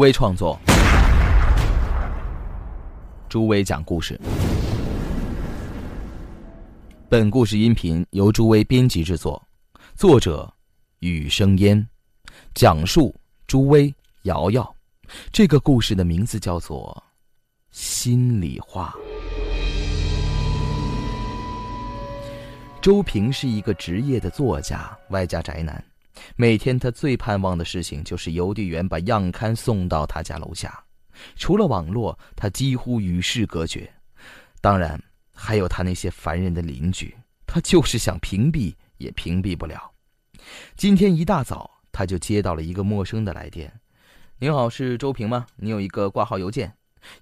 威创作，朱威讲故事。本故事音频由朱威编辑制作，作者雨生烟，讲述朱威、瑶瑶。这个故事的名字叫做《心里话》。周平是一个职业的作家，外加宅男。每天他最盼望的事情就是邮递员把样刊送到他家楼下。除了网络，他几乎与世隔绝。当然，还有他那些烦人的邻居，他就是想屏蔽也屏蔽不了。今天一大早，他就接到了一个陌生的来电。您好，是周平吗？你有一个挂号邮件。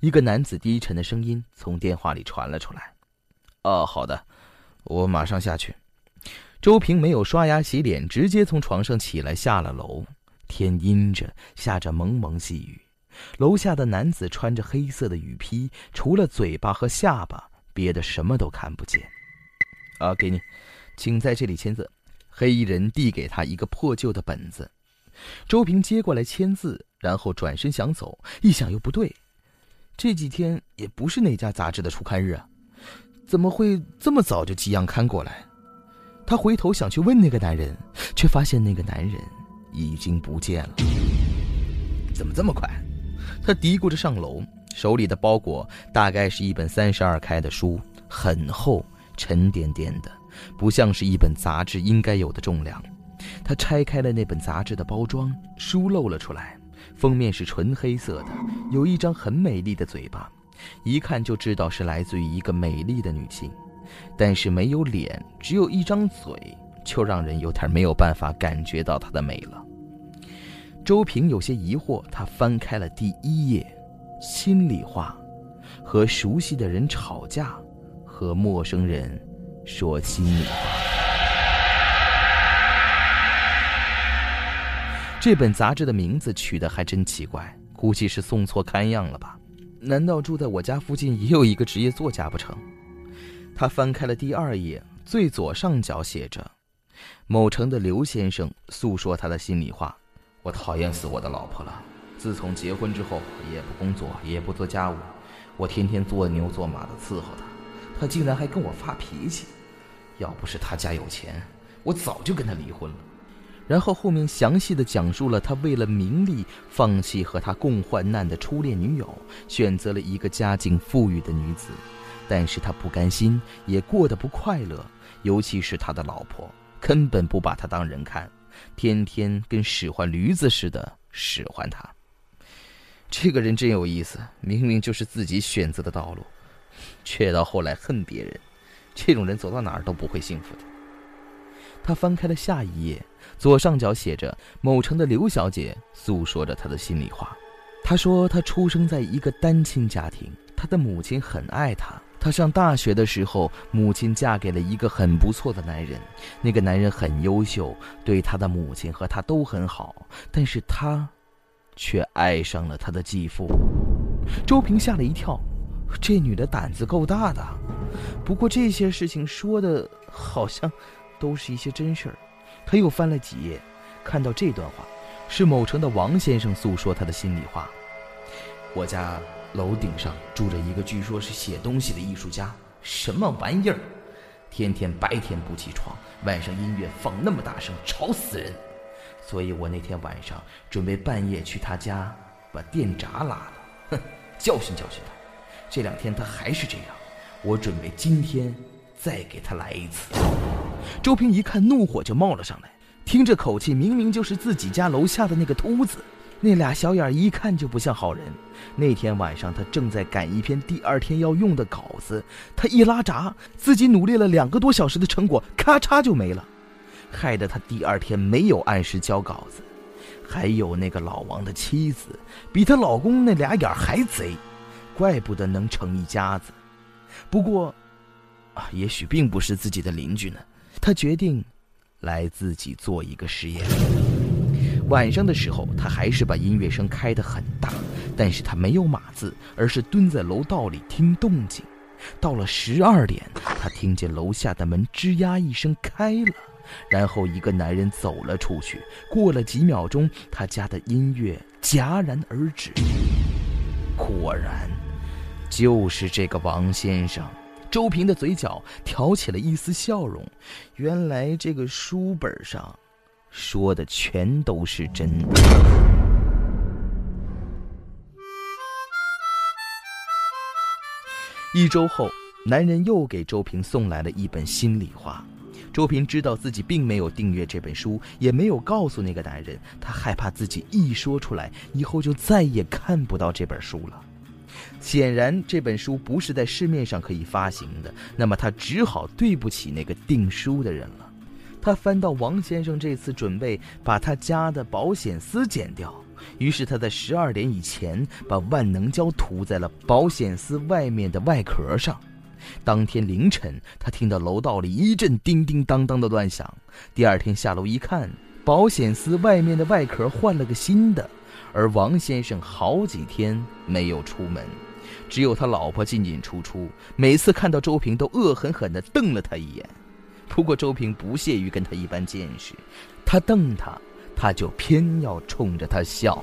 一个男子低沉的声音从电话里传了出来。哦，好的，我马上下去。周平没有刷牙洗脸，直接从床上起来下了楼。天阴着，下着蒙蒙细雨。楼下的男子穿着黑色的雨披，除了嘴巴和下巴，别的什么都看不见。啊，给你，请在这里签字。黑衣人递给他一个破旧的本子。周平接过来签字，然后转身想走，一想又不对，这几天也不是那家杂志的出刊日啊，怎么会这么早就寄样刊过来？他回头想去问那个男人，却发现那个男人已经不见了。怎么这么快？他嘀咕着上楼，手里的包裹大概是一本三十二开的书，很厚，沉甸甸的，不像是一本杂志应该有的重量。他拆开了那本杂志的包装，书露了出来，封面是纯黑色的，有一张很美丽的嘴巴，一看就知道是来自于一个美丽的女性，但是没有脸，只有一张嘴，就让人有点没有办法感觉到她的美了。周平有些疑惑，他翻开了第一页，心里话，和熟悉的人吵架，和陌生人说心里话。这本杂志的名字取得还真奇怪，估计是送错刊样了吧？难道住在我家附近也有一个职业作家不成？他翻开了第二页，最左上角写着：“某城的刘先生诉说他的心里话。我讨厌死我的老婆了。自从结婚之后，也不工作，也不做家务，我天天做牛做马的伺候她，她竟然还跟我发脾气。要不是他家有钱，我早就跟他离婚了。”然后后面详细的讲述了他为了名利放弃和他共患难的初恋女友，选择了一个家境富裕的女子，但是他不甘心，也过得不快乐，尤其是他的老婆根本不把他当人看，天天跟使唤驴子似的使唤他。这个人真有意思，明明就是自己选择的道路，却到后来恨别人，这种人走到哪儿都不会幸福的。他翻开了下一页。左上角写着：“某城的刘小姐诉说着她的心里话。她说，她出生在一个单亲家庭，她的母亲很爱她。她上大学的时候，母亲嫁给了一个很不错的男人，那个男人很优秀，对她的母亲和她都很好。但是她，却爱上了他的继父。”周平吓了一跳，这女的胆子够大的。不过这些事情说的好像，都是一些真事儿。他又翻了几页，看到这段话，是某城的王先生诉说他的心里话。我家楼顶上住着一个据说是写东西的艺术家，什么玩意儿？天天白天不起床，晚上音乐放那么大声，吵死人。所以我那天晚上准备半夜去他家把电闸拉了，哼，教训教训他。这两天他还是这样，我准备今天再给他来一次。周平一看，怒火就冒了上来。听这口气，明明就是自己家楼下的那个秃子。那俩小眼一看就不像好人。那天晚上，他正在赶一篇第二天要用的稿子，他一拉闸，自己努力了两个多小时的成果，咔嚓就没了，害得他第二天没有按时交稿子。还有那个老王的妻子，比她老公那俩眼还贼，怪不得能成一家子。不过，啊，也许并不是自己的邻居呢。他决定，来自己做一个实验。晚上的时候，他还是把音乐声开得很大，但是他没有码字，而是蹲在楼道里听动静。到了十二点，他听见楼下的门吱呀一声开了。然后一个男人走了出去。过了几秒钟，他家的音乐戛然而止。果然，就是这个王先生。周平的嘴角挑起了一丝笑容。原来这个书本上说的全都是真的。一周后，男人又给周平送来了一本心里话。周平知道自己并没有订阅这本书，也没有告诉那个男人。他害怕自己一说出来，以后就再也看不到这本书了。显然，这本书不是在市面上可以发行的。那么，他只好对不起那个订书的人了。他翻到王先生这次准备把他家的保险丝剪掉，于是他在十二点以前把万能胶涂在了保险丝外面的外壳上。当天凌晨，他听到楼道里一阵叮叮当当的乱响。第二天下楼一看，保险丝外面的外壳换了个新的，而王先生好几天没有出门，只有他老婆进进出出，每次看到周平都恶狠狠地瞪了他一眼。不过周平不屑于跟他一般见识，他瞪他，他就偏要冲着他笑。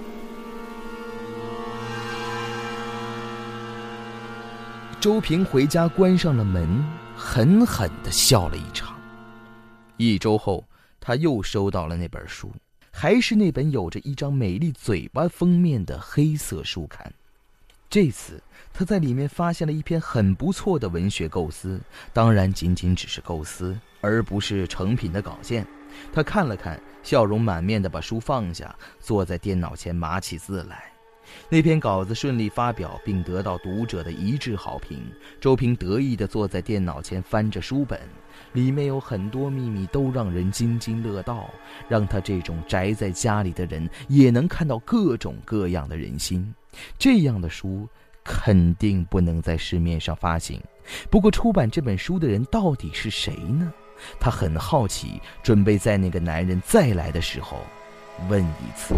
周平回家，关上了门，狠狠的笑了一场。一周后，他又收到了那本书，还是那本有着一张美丽嘴巴封面的黑色书刊。这次，他在里面发现了一篇很不错的文学构思，当然仅仅只是构思，而不是成品的稿件。他看了看，笑容满面的把书放下，坐在电脑前码起字来。那篇稿子顺利发表，并得到读者的一致好评。周平得意地坐在电脑前翻着书本，里面有很多秘密，都让人津津乐道，让他这种宅在家里的人也能看到各种各样的人心。这样的书肯定不能在市面上发行。不过，出版这本书的人到底是谁呢？他很好奇，准备在那个男人再来的时候问一次。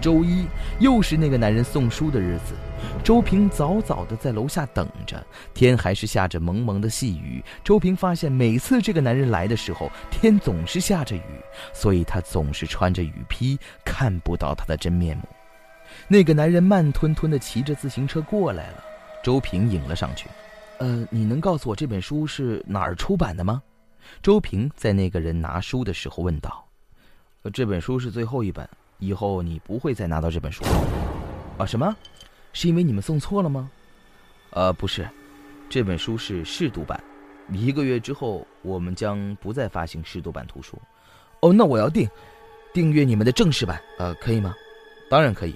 周一又是那个男人送书的日子，周平早早的在楼下等着，天还是下着蒙蒙的细雨。周平发现，每次这个男人来的时候，天总是下着雨，所以他总是穿着雨披，看不到他的真面目。那个男人慢吞吞的骑着自行车过来了，周平迎了上去。呃，你能告诉我这本书是哪儿出版的吗？周平在那个人拿书的时候问道。这本书是最后一本。以后你不会再拿到这本书，啊？什么？是因为你们送错了吗？呃，不是，这本书是试读版，一个月之后我们将不再发行试读版图书。哦，那我要订，订阅你们的正式版，呃，可以吗？当然可以，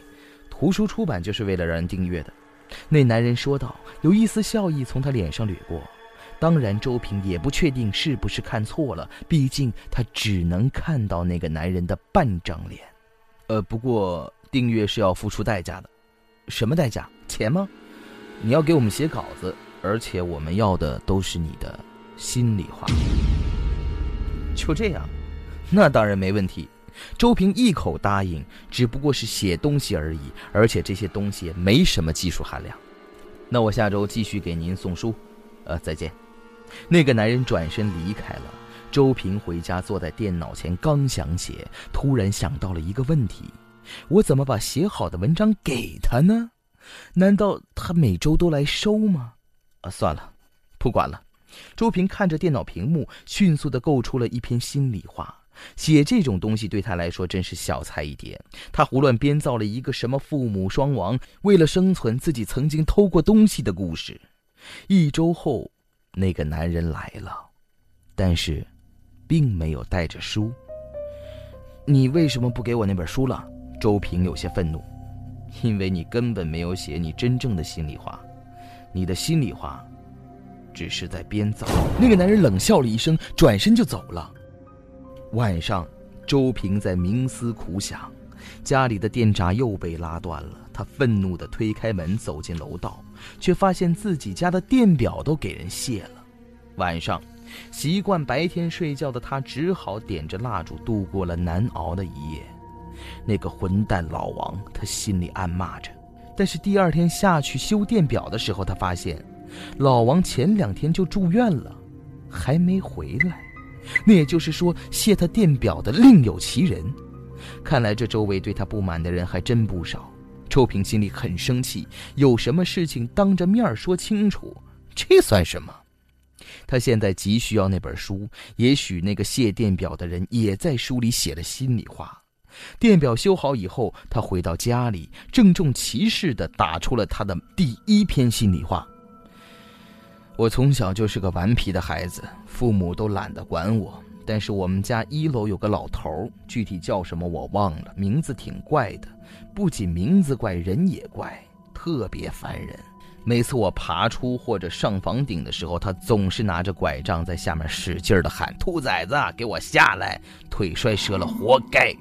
图书出版就是为了让人订阅的。那男人说道，有一丝笑意从他脸上掠过。当然，周平也不确定是不是看错了，毕竟他只能看到那个男人的半张脸。呃，不过订阅是要付出代价的，什么代价？钱吗？你要给我们写稿子，而且我们要的都是你的心里话。就这样，那当然没问题。周平一口答应，只不过是写东西而已，而且这些东西没什么技术含量。那我下周继续给您送书，呃，再见。那个男人转身离开了。周平回家，坐在电脑前，刚想写，突然想到了一个问题：我怎么把写好的文章给他呢？难道他每周都来收吗？啊，算了，不管了。周平看着电脑屏幕，迅速地构出了一篇心里话。写这种东西对他来说真是小菜一碟。他胡乱编造了一个什么父母双亡，为了生存自己曾经偷过东西的故事。一周后，那个男人来了，但是。并没有带着书。你为什么不给我那本书了？周平有些愤怒，因为你根本没有写你真正的心里话，你的心里话，只是在编造。那个男人冷笑了一声，转身就走了。晚上，周平在冥思苦想，家里的电闸又被拉断了。他愤怒地推开门走进楼道，却发现自己家的电表都给人卸了。晚上，习惯白天睡觉的他只好点着蜡烛度过了难熬的一夜。那个混蛋老王，他心里暗骂着。但是第二天下去修电表的时候，他发现，老王前两天就住院了，还没回来。那也就是说，卸他电表的另有其人。看来这周围对他不满的人还真不少。周平心里很生气，有什么事情当着面说清楚，这算什么？他现在急需要那本书，也许那个卸电表的人也在书里写了心里话。电表修好以后，他回到家里，郑重其事地打出了他的第一篇心里话。我从小就是个顽皮的孩子，父母都懒得管我。但是我们家一楼有个老头，具体叫什么我忘了，名字挺怪的，不仅名字怪，人也怪，特别烦人。每次我爬出或者上房顶的时候，他总是拿着拐杖在下面使劲地喊：“兔崽子，给我下来！腿摔折了，活该！”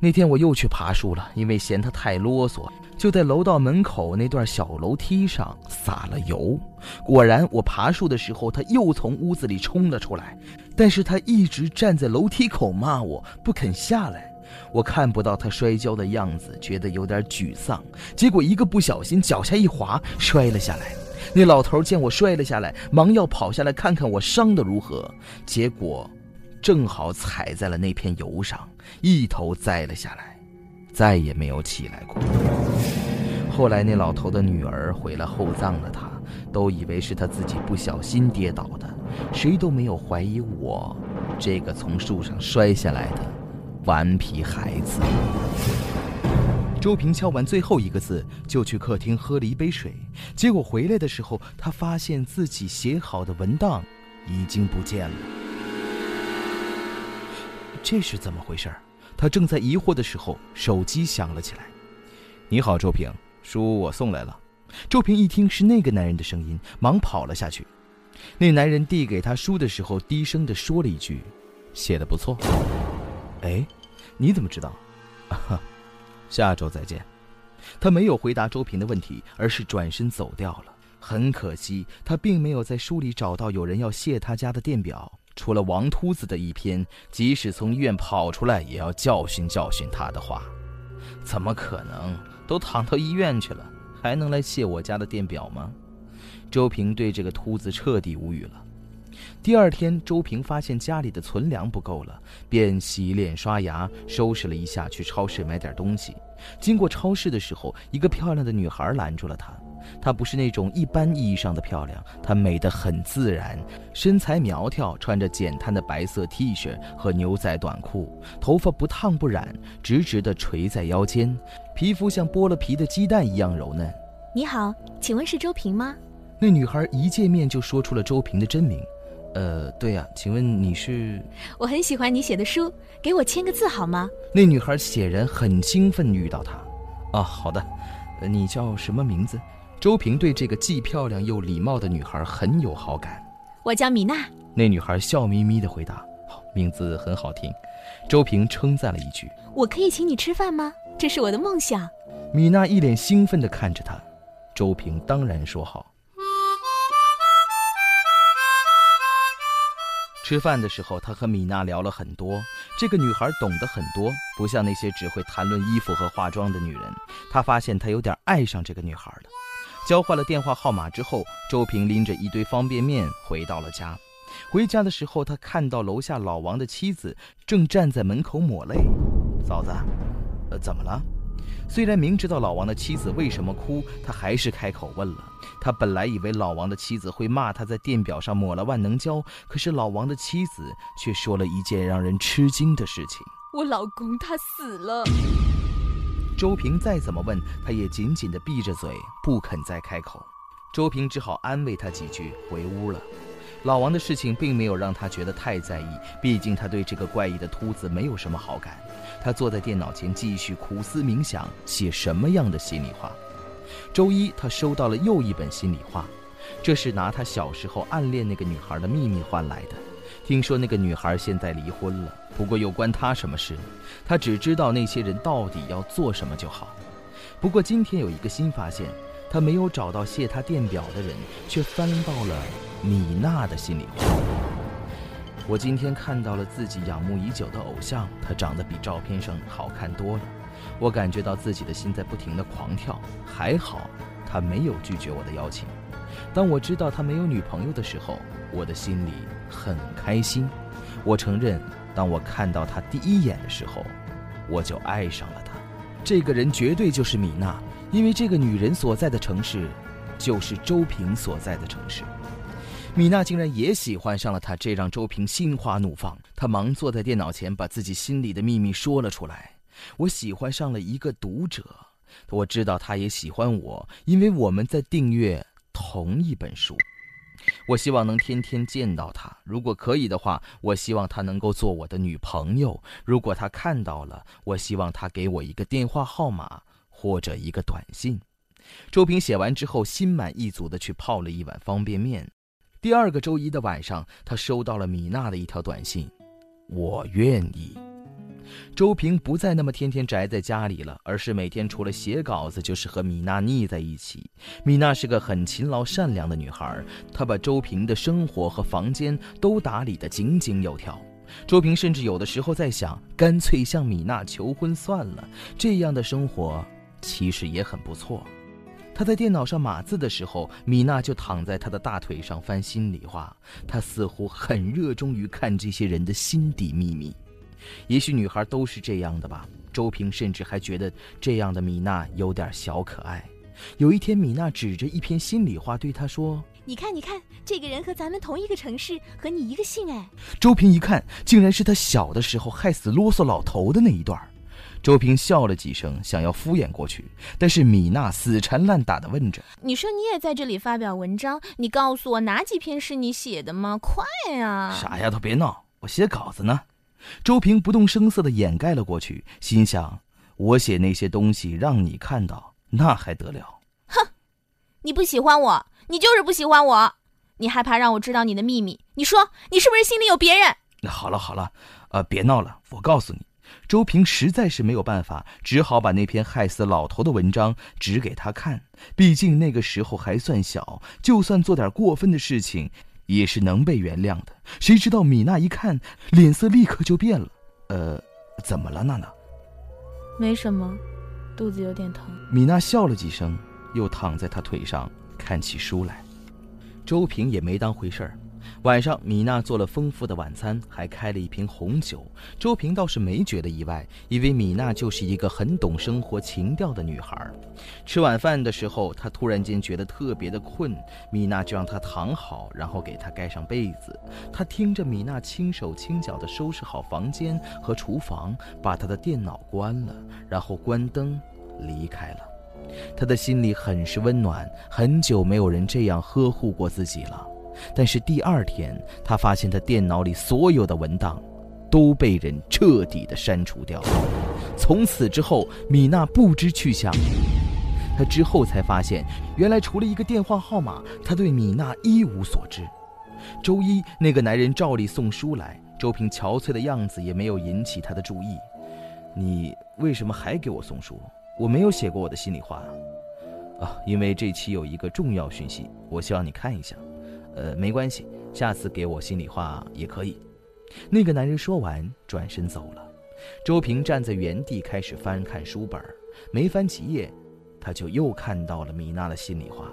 那天我又去爬树了，因为嫌他太啰嗦，就在楼道门口那段小楼梯上撒了油。果然，我爬树的时候，他又从屋子里冲了出来，但是他一直站在楼梯口骂我，不肯下来。我看不到他摔跤的样子，觉得有点沮丧。结果一个不小心，脚下一滑，摔了下来。那老头见我摔了下来，忙要跑下来看看我伤得如何，结果。正好踩在了那片油上，一头栽了下来，再也没有起来过。后来那老头的女儿回来厚葬了他，都以为是他自己不小心跌倒的，谁都没有怀疑我这个从树上摔下来的顽皮孩子。周平敲完最后一个字，就去客厅喝了一杯水，结果回来的时候，他发现自己写好的文档已经不见了。这是怎么回事？他正在疑惑的时候，手机响了起来。“你好，周平，书我送来了。”周平一听是那个男人的声音，忙跑了下去。那男人递给他书的时候，低声的说了一句：“写的不错。”“哎，你怎么知道？”“下周再见。”他没有回答周平的问题，而是转身走掉了。很可惜，他并没有在书里找到有人要卸他家的电表。除了王秃子的一篇，即使从医院跑出来，也要教训教训他的话，怎么可能？都躺到医院去了，还能来卸我家的电表吗？周平对这个秃子彻底无语了。第二天，周平发现家里的存粮不够了，便洗脸刷牙，收拾了一下，去超市买点东西。经过超市的时候，一个漂亮的女孩拦住了他。她不是那种一般意义上的漂亮，她美得很自然，身材苗条，穿着简单的白色 T 恤和牛仔短裤，头发不烫不染，直直地垂在腰间，皮肤像剥了皮的鸡蛋一样柔嫩。你好，请问是周平吗？那女孩一见面就说出了周平的真名。呃，对呀，请问你是？我很喜欢你写的书，给我签个字好吗？那女孩显然很兴奋遇到他。啊，好的，你叫什么名字？周平对这个既漂亮又礼貌的女孩很有好感。我叫米娜。那女孩笑眯眯地回答：“好，名字很好听。”周平称赞了一句：“我可以请你吃饭吗？这是我的梦想。”米娜一脸兴奋地看着他。周平当然说好。吃饭的时候，他和米娜聊了很多。这个女孩懂得很多，不像那些只会谈论衣服和化妆的女人。他发现他有点爱上这个女孩了。交换了电话号码之后，周平拎着一堆方便面回到了家。回家的时候，他看到楼下老王的妻子正站在门口抹泪。嫂子，呃，怎么了？虽然明知道老王的妻子为什么哭，他还是开口问了。他本来以为老王的妻子会骂他在电表上抹了万能胶，可是老王的妻子却说了一件让人吃惊的事情：我老公他死了。周平再怎么问，他也紧紧地闭着嘴，不肯再开口。周平只好安慰他几句，回屋了。老王的事情并没有让他觉得太在意，毕竟他对这个怪异的秃子没有什么好感。他坐在电脑前继续苦思冥想，写什么样的心里话。周一，他收到了又一本心里话，这是拿他小时候暗恋那个女孩的秘密换来的。听说那个女孩现在离婚了，不过又关他什么事？他只知道那些人到底要做什么就好。不过今天有一个新发现。他没有找到卸他电表的人，却翻到了米娜的心里话。我今天看到了自己仰慕已久的偶像，他长得比照片上好看多了。我感觉到自己的心在不停地狂跳。还好，他没有拒绝我的邀请。当我知道他没有女朋友的时候，我的心里很开心。我承认，当我看到他第一眼的时候，我就爱上了他。这个人绝对就是米娜。因为这个女人所在的城市，就是周平所在的城市。米娜竟然也喜欢上了他，这让周平心花怒放。他忙坐在电脑前，把自己心里的秘密说了出来：“我喜欢上了一个读者，我知道他也喜欢我，因为我们在订阅同一本书。我希望能天天见到他，如果可以的话，我希望他能够做我的女朋友。如果他看到了，我希望他给我一个电话号码。”或者一个短信，周平写完之后，心满意足地去泡了一碗方便面。第二个周一的晚上，他收到了米娜的一条短信：“我愿意。”周平不再那么天天宅在家里了，而是每天除了写稿子，就是和米娜腻在一起。米娜是个很勤劳善良的女孩，她把周平的生活和房间都打理得井井有条。周平甚至有的时候在想，干脆向米娜求婚算了，这样的生活。其实也很不错。他在电脑上码字的时候，米娜就躺在他的大腿上翻心里话。他似乎很热衷于看这些人的心底秘密。也许女孩都是这样的吧。周平甚至还觉得这样的米娜有点小可爱。有一天，米娜指着一篇心里话对他说：“你看，你看，这个人和咱们同一个城市，和你一个姓。”哎，周平一看，竟然是他小的时候害死啰嗦老头的那一段。周平笑了几声，想要敷衍过去，但是米娜死缠烂打地问着：“你说你也在这里发表文章？你告诉我哪几篇是你写的吗？快呀！”傻丫头，别闹，我写稿子呢。周平不动声色地掩盖了过去，心想：我写那些东西让你看到，那还得了？哼，你不喜欢我，你就是不喜欢我，你害怕让我知道你的秘密。你说，你是不是心里有别人？好了好了，呃，别闹了，我告诉你。周平实在是没有办法，只好把那篇害死老头的文章指给他看。毕竟那个时候还算小，就算做点过分的事情，也是能被原谅的。谁知道米娜一看，脸色立刻就变了。呃，怎么了，娜娜？没什么，肚子有点疼。米娜笑了几声，又躺在他腿上看起书来。周平也没当回事儿。晚上，米娜做了丰富的晚餐，还开了一瓶红酒。周平倒是没觉得意外，因为米娜就是一个很懂生活情调的女孩。吃晚饭的时候，他突然间觉得特别的困，米娜就让他躺好，然后给他盖上被子。他听着米娜轻手轻脚地收拾好房间和厨房，把他的电脑关了，然后关灯离开了。他的心里很是温暖，很久没有人这样呵护过自己了。但是第二天，他发现他电脑里所有的文档都被人彻底的删除掉了。从此之后，米娜不知去向。他之后才发现，原来除了一个电话号码，他对米娜一无所知。周一，那个男人照例送书来，周平憔悴的样子也没有引起他的注意。你为什么还给我送书？我没有写过我的心里话。啊，因为这期有一个重要讯息，我希望你看一下。呃，没关系，下次给我心里话也可以。那个男人说完，转身走了。周平站在原地，开始翻看书本没翻几页，他就又看到了米娜的心里话。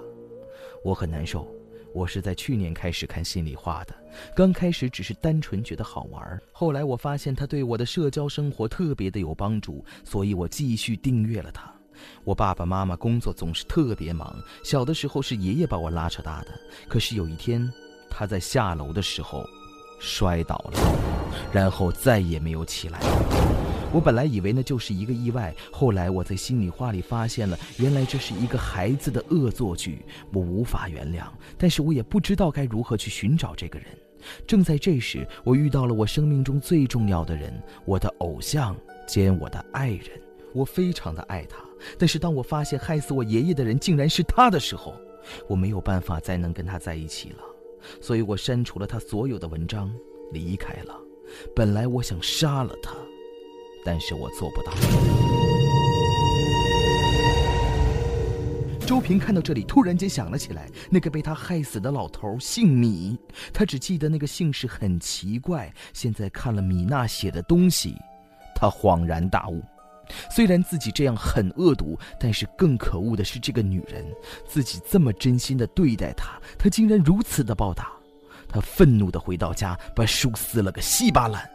我很难受，我是在去年开始看心里话的。刚开始只是单纯觉得好玩，后来我发现他对我的社交生活特别的有帮助，所以我继续订阅了他。我爸爸妈妈工作总是特别忙，小的时候是爷爷把我拉扯大的。可是有一天，他在下楼的时候摔倒了，然后再也没有起来。我本来以为那就是一个意外，后来我在心里话里发现了，原来这是一个孩子的恶作剧，我无法原谅，但是我也不知道该如何去寻找这个人。正在这时，我遇到了我生命中最重要的人，我的偶像兼我的爱人。我非常的爱他，但是当我发现害死我爷爷的人竟然是他的时候，我没有办法再能跟他在一起了，所以我删除了他所有的文章，离开了。本来我想杀了他，但是我做不到。周平看到这里，突然间想了起来，那个被他害死的老头姓米，他只记得那个姓氏很奇怪。现在看了米娜写的东西，他恍然大悟。虽然自己这样很恶毒，但是更可恶的是这个女人，自己这么真心的对待她，她竟然如此的报答。他愤怒的回到家，把书撕了个稀巴烂。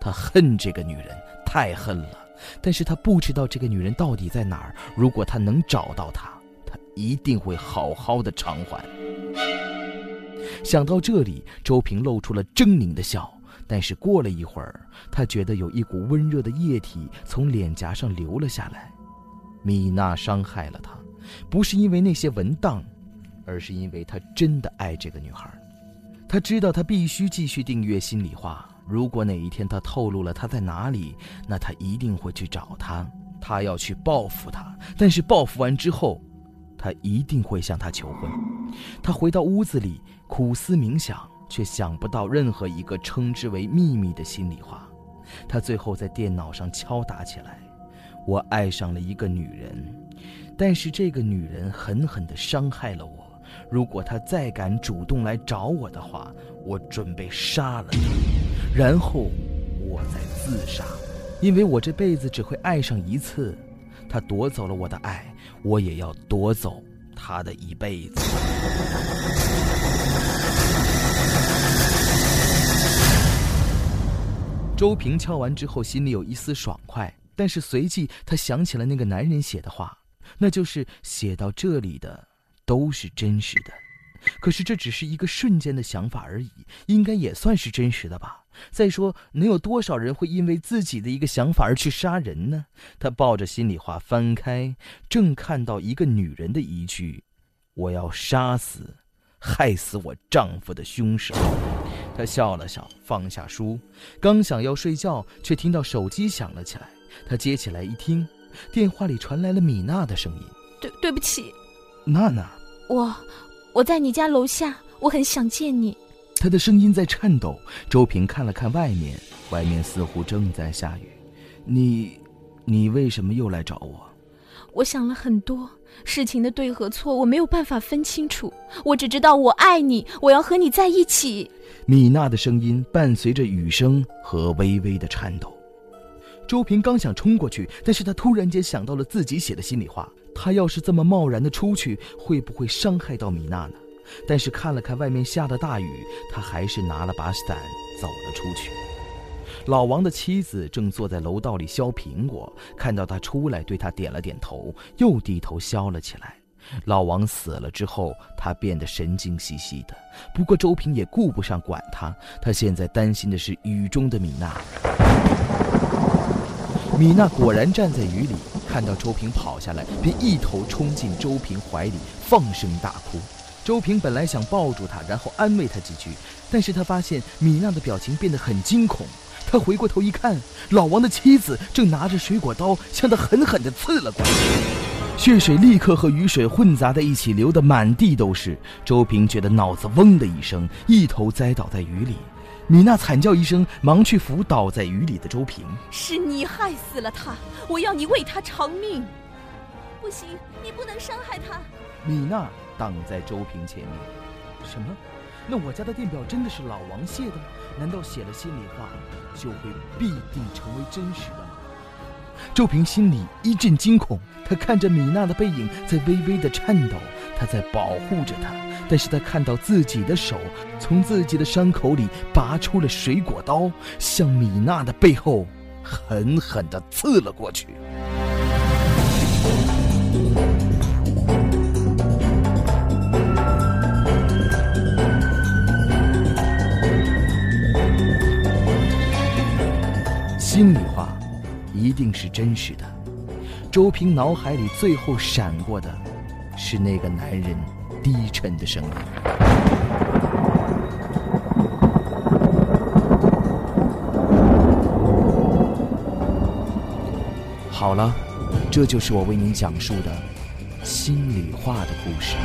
他恨这个女人，太恨了。但是他不知道这个女人到底在哪儿。如果他能找到她，他一定会好好的偿还。想到这里，周平露出了狰狞的笑。但是过了一会儿，他觉得有一股温热的液体从脸颊上流了下来。米娜伤害了他，不是因为那些文档，而是因为他真的爱这个女孩。他知道他必须继续订阅心里话。如果哪一天他透露了他在哪里，那他一定会去找他。他要去报复他，但是报复完之后，他一定会向他求婚。他回到屋子里苦思冥想，却想不到任何一个称之为秘密的心里话。他最后在电脑上敲打起来：“我爱上了一个女人，但是这个女人狠狠地伤害了我。”如果她再敢主动来找我的话，我准备杀了她，然后我再自杀，因为我这辈子只会爱上一次。她夺走了我的爱，我也要夺走她的一辈子。周平敲完之后，心里有一丝爽快，但是随即他想起了那个男人写的话，那就是写到这里的。都是真实的，可是这只是一个瞬间的想法而已，应该也算是真实的吧。再说，能有多少人会因为自己的一个想法而去杀人呢？他抱着心里话翻开，正看到一个女人的一句：“我要杀死，害死我丈夫的凶手。”他笑了笑，放下书，刚想要睡觉，却听到手机响了起来。他接起来一听，电话里传来了米娜的声音：“对，对不起，娜娜。”我，我在你家楼下，我很想见你。他的声音在颤抖。周平看了看外面，外面似乎正在下雨。你，你为什么又来找我？我想了很多事情的对和错，我没有办法分清楚。我只知道我爱你，我要和你在一起。米娜的声音伴随着雨声和微微的颤抖。周平刚想冲过去，但是他突然间想到了自己写的心里话。他要是这么贸然的出去，会不会伤害到米娜呢？但是看了看外面下的大雨，他还是拿了把伞走了出去。老王的妻子正坐在楼道里削苹果，看到他出来，对他点了点头，又低头削了起来。老王死了之后，他变得神经兮兮的。不过周平也顾不上管他，他现在担心的是雨中的米娜。米娜果然站在雨里。看到周平跑下来，便一头冲进周平怀里，放声大哭。周平本来想抱住他，然后安慰他几句，但是他发现米娜的表情变得很惊恐。他回过头一看，老王的妻子正拿着水果刀向他狠狠地刺了过来，血水立刻和雨水混杂在一起，流得满地都是。周平觉得脑子嗡的一声，一头栽倒在雨里。米娜惨叫一声，忙去扶倒在雨里的周平。是你害死了他，我要你为他偿命。不行，你不能伤害他。米娜挡在周平前面。什么？那我家的电表真的是老王卸的？难道写了心里话，就会必定成为真实的吗？周平心里一阵惊恐，他看着米娜的背影在微微的颤抖，他在保护着她。但是他看到自己的手从自己的伤口里拔出了水果刀，向米娜的背后狠狠地刺了过去。一定是真实的。周平脑海里最后闪过的，是那个男人低沉的声音。好了，这就是我为您讲述的心里话的故事。